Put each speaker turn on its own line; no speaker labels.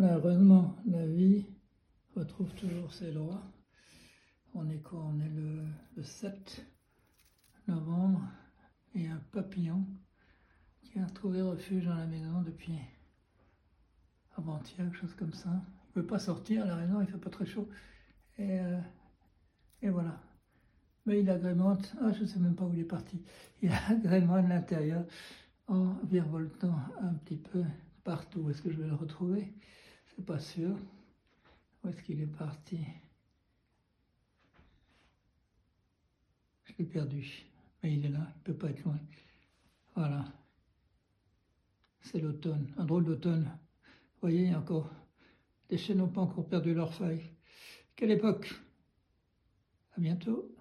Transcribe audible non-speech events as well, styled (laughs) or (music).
Malheureusement, la vie retrouve toujours ses droits. On est quoi? On est le, le 7 novembre et un papillon qui a trouvé refuge dans la maison depuis avant-hier, quelque chose comme ça. Il ne peut pas sortir, la raison, il fait pas très chaud. Et, euh, et voilà. Mais il agrémente, ah, je ne sais même pas où il est parti, il (laughs) agrémente l'intérieur en virevoltant un petit peu partout. Est-ce que je vais le retrouver? C'est pas sûr. Où est-ce qu'il est parti? Je l'ai perdu. Mais il est là, il ne peut pas être loin. Voilà. C'est l'automne, un drôle d'automne. Vous voyez, encore des chênes n'ont pas encore perdu leur feuilles. Quelle époque? À bientôt.